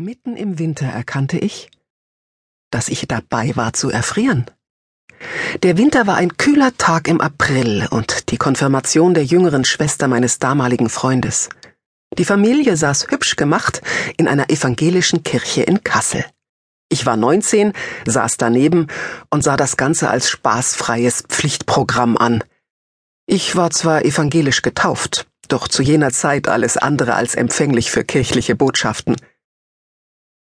Mitten im Winter erkannte ich, dass ich dabei war zu erfrieren. Der Winter war ein kühler Tag im April und die Konfirmation der jüngeren Schwester meines damaligen Freundes. Die Familie saß hübsch gemacht in einer evangelischen Kirche in Kassel. Ich war 19, saß daneben und sah das Ganze als spaßfreies Pflichtprogramm an. Ich war zwar evangelisch getauft, doch zu jener Zeit alles andere als empfänglich für kirchliche Botschaften.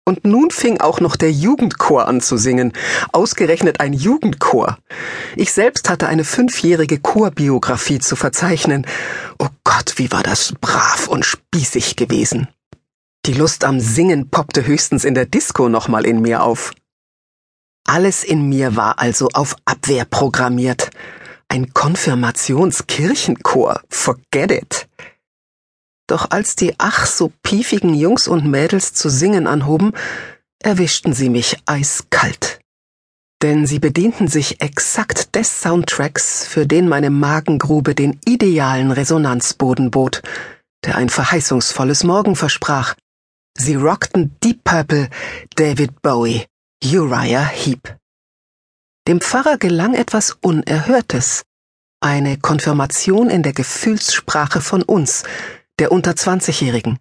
Und nun fing auch noch der Jugendchor an zu singen. Ausgerechnet ein Jugendchor. Ich selbst hatte eine fünfjährige Chorbiografie zu verzeichnen. Oh Gott, wie war das brav und spießig gewesen. Die Lust am Singen poppte höchstens in der Disco nochmal in mir auf. Alles in mir war also auf Abwehr programmiert. Ein Konfirmationskirchenchor. Forget it. Doch als die ach so piefigen Jungs und Mädels zu singen anhoben, erwischten sie mich eiskalt. Denn sie bedienten sich exakt des Soundtracks, für den meine Magengrube den idealen Resonanzboden bot, der ein verheißungsvolles Morgen versprach. Sie rockten Deep Purple, David Bowie, Uriah Heep. Dem Pfarrer gelang etwas Unerhörtes, eine Konfirmation in der Gefühlssprache von uns, der unter 20-Jährigen.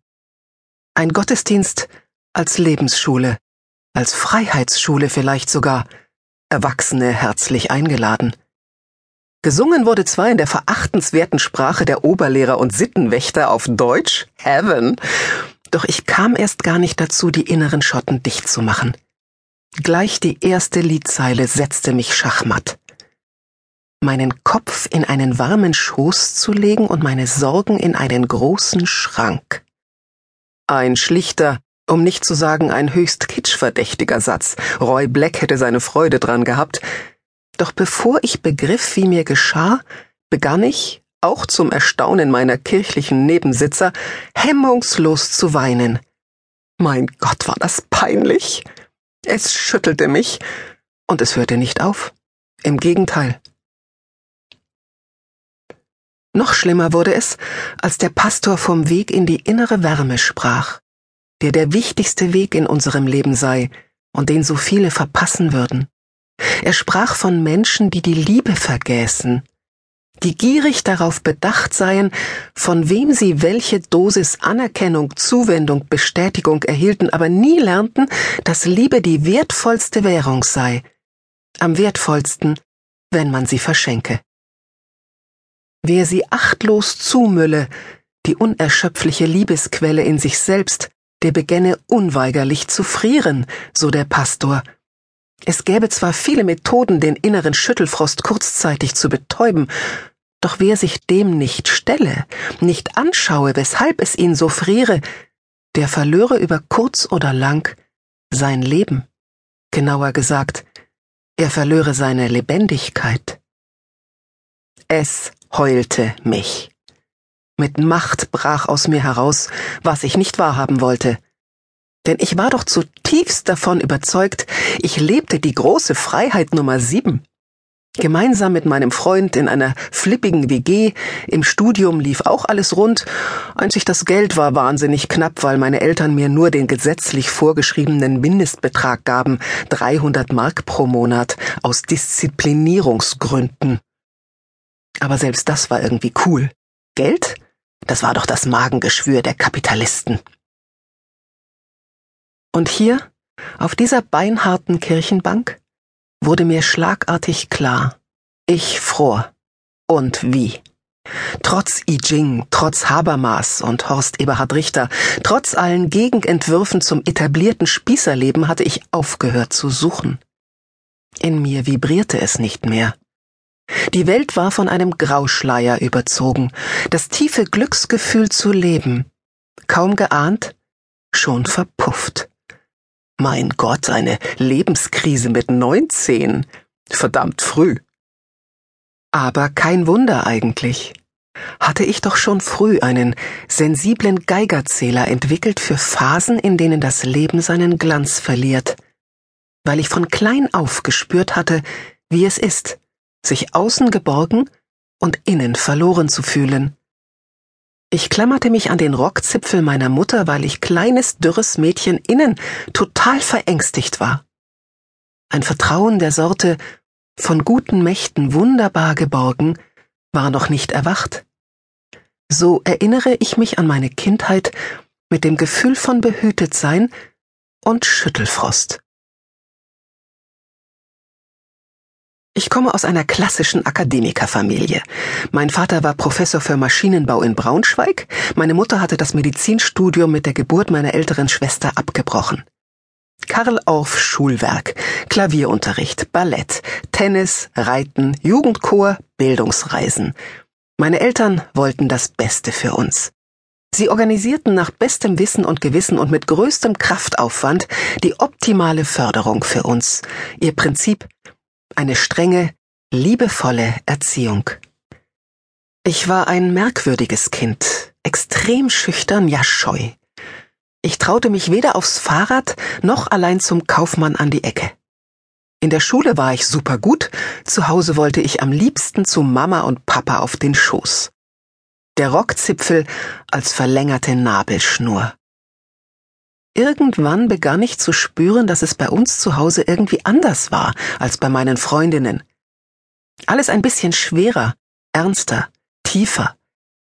Ein Gottesdienst als Lebensschule, als Freiheitsschule vielleicht sogar, Erwachsene herzlich eingeladen. Gesungen wurde zwar in der verachtenswerten Sprache der Oberlehrer und Sittenwächter auf Deutsch, Heaven, doch ich kam erst gar nicht dazu, die inneren Schotten dicht zu machen. Gleich die erste Liedzeile setzte mich schachmatt meinen Kopf in einen warmen Schoß zu legen und meine Sorgen in einen großen Schrank. Ein schlichter, um nicht zu sagen ein höchst kitschverdächtiger Satz. Roy Black hätte seine Freude dran gehabt. Doch bevor ich begriff, wie mir geschah, begann ich, auch zum Erstaunen meiner kirchlichen Nebensitzer, hemmungslos zu weinen. Mein Gott, war das peinlich. Es schüttelte mich, und es hörte nicht auf. Im Gegenteil, noch schlimmer wurde es, als der Pastor vom Weg in die innere Wärme sprach, der der wichtigste Weg in unserem Leben sei und den so viele verpassen würden. Er sprach von Menschen, die die Liebe vergäßen, die gierig darauf bedacht seien, von wem sie welche Dosis Anerkennung, Zuwendung, Bestätigung erhielten, aber nie lernten, dass Liebe die wertvollste Währung sei, am wertvollsten, wenn man sie verschenke. Wer sie achtlos zumülle, die unerschöpfliche Liebesquelle in sich selbst, der begänne unweigerlich zu frieren, so der Pastor. Es gäbe zwar viele Methoden, den inneren Schüttelfrost kurzzeitig zu betäuben, doch wer sich dem nicht stelle, nicht anschaue, weshalb es ihn so friere, der verlöre über kurz oder lang sein Leben. Genauer gesagt, er verlöre seine Lebendigkeit. Es heulte mich. Mit Macht brach aus mir heraus, was ich nicht wahrhaben wollte. Denn ich war doch zutiefst davon überzeugt, ich lebte die große Freiheit Nummer sieben. Gemeinsam mit meinem Freund in einer flippigen WG, im Studium lief auch alles rund, einzig das Geld war wahnsinnig knapp, weil meine Eltern mir nur den gesetzlich vorgeschriebenen Mindestbetrag gaben, 300 Mark pro Monat, aus Disziplinierungsgründen. Aber selbst das war irgendwie cool. Geld? Das war doch das Magengeschwür der Kapitalisten. Und hier, auf dieser beinharten Kirchenbank, wurde mir schlagartig klar, ich fror. Und wie. Trotz I Ching, trotz Habermas und Horst Eberhard Richter, trotz allen Gegenentwürfen zum etablierten Spießerleben hatte ich aufgehört zu suchen. In mir vibrierte es nicht mehr. Die Welt war von einem Grauschleier überzogen, das tiefe Glücksgefühl zu leben, kaum geahnt, schon verpufft. Mein Gott, eine Lebenskrise mit neunzehn. Verdammt früh. Aber kein Wunder eigentlich. Hatte ich doch schon früh einen sensiblen Geigerzähler entwickelt für Phasen, in denen das Leben seinen Glanz verliert, weil ich von klein auf gespürt hatte, wie es ist, sich außen geborgen und innen verloren zu fühlen. Ich klammerte mich an den Rockzipfel meiner Mutter, weil ich kleines, dürres Mädchen innen total verängstigt war. Ein Vertrauen der Sorte von guten Mächten wunderbar geborgen war noch nicht erwacht. So erinnere ich mich an meine Kindheit mit dem Gefühl von Behütetsein und Schüttelfrost. Ich komme aus einer klassischen Akademikerfamilie. Mein Vater war Professor für Maschinenbau in Braunschweig, meine Mutter hatte das Medizinstudium mit der Geburt meiner älteren Schwester abgebrochen. Karl Orff Schulwerk, Klavierunterricht, Ballett, Tennis, Reiten, Jugendchor, Bildungsreisen. Meine Eltern wollten das Beste für uns. Sie organisierten nach bestem Wissen und Gewissen und mit größtem Kraftaufwand die optimale Förderung für uns. Ihr Prinzip eine strenge, liebevolle Erziehung. Ich war ein merkwürdiges Kind, extrem schüchtern, ja scheu. Ich traute mich weder aufs Fahrrad noch allein zum Kaufmann an die Ecke. In der Schule war ich super gut, zu Hause wollte ich am liebsten zu Mama und Papa auf den Schoß. Der Rockzipfel als verlängerte Nabelschnur. Irgendwann begann ich zu spüren, dass es bei uns zu Hause irgendwie anders war als bei meinen Freundinnen. Alles ein bisschen schwerer, ernster, tiefer,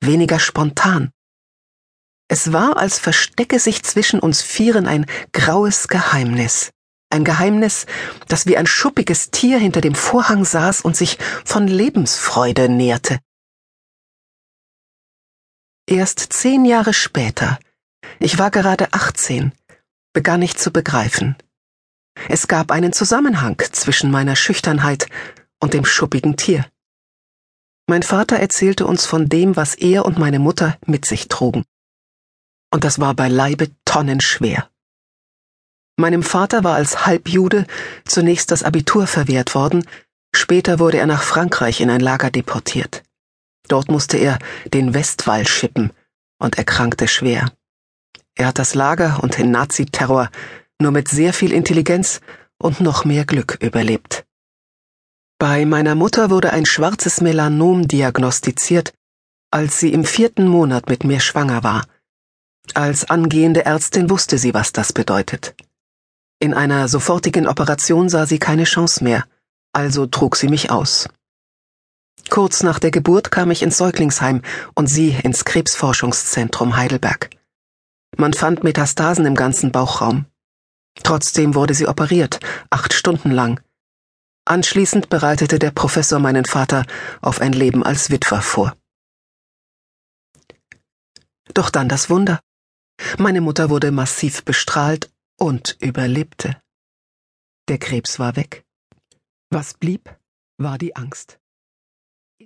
weniger spontan. Es war, als verstecke sich zwischen uns Vieren ein graues Geheimnis. Ein Geheimnis, das wie ein schuppiges Tier hinter dem Vorhang saß und sich von Lebensfreude nährte. Erst zehn Jahre später, ich war gerade 18, begann ich zu begreifen. Es gab einen Zusammenhang zwischen meiner Schüchternheit und dem schuppigen Tier. Mein Vater erzählte uns von dem, was er und meine Mutter mit sich trugen. Und das war beileibe tonnenschwer. Meinem Vater war als Halbjude zunächst das Abitur verwehrt worden, später wurde er nach Frankreich in ein Lager deportiert. Dort musste er den Westwall schippen und erkrankte schwer. Er hat das Lager und den Naziterror nur mit sehr viel Intelligenz und noch mehr Glück überlebt. Bei meiner Mutter wurde ein schwarzes Melanom diagnostiziert, als sie im vierten Monat mit mir schwanger war. Als angehende Ärztin wusste sie, was das bedeutet. In einer sofortigen Operation sah sie keine Chance mehr, also trug sie mich aus. Kurz nach der Geburt kam ich ins Säuglingsheim und sie ins Krebsforschungszentrum Heidelberg. Man fand Metastasen im ganzen Bauchraum. Trotzdem wurde sie operiert, acht Stunden lang. Anschließend bereitete der Professor meinen Vater auf ein Leben als Witwer vor. Doch dann das Wunder. Meine Mutter wurde massiv bestrahlt und überlebte. Der Krebs war weg. Was blieb, war die Angst.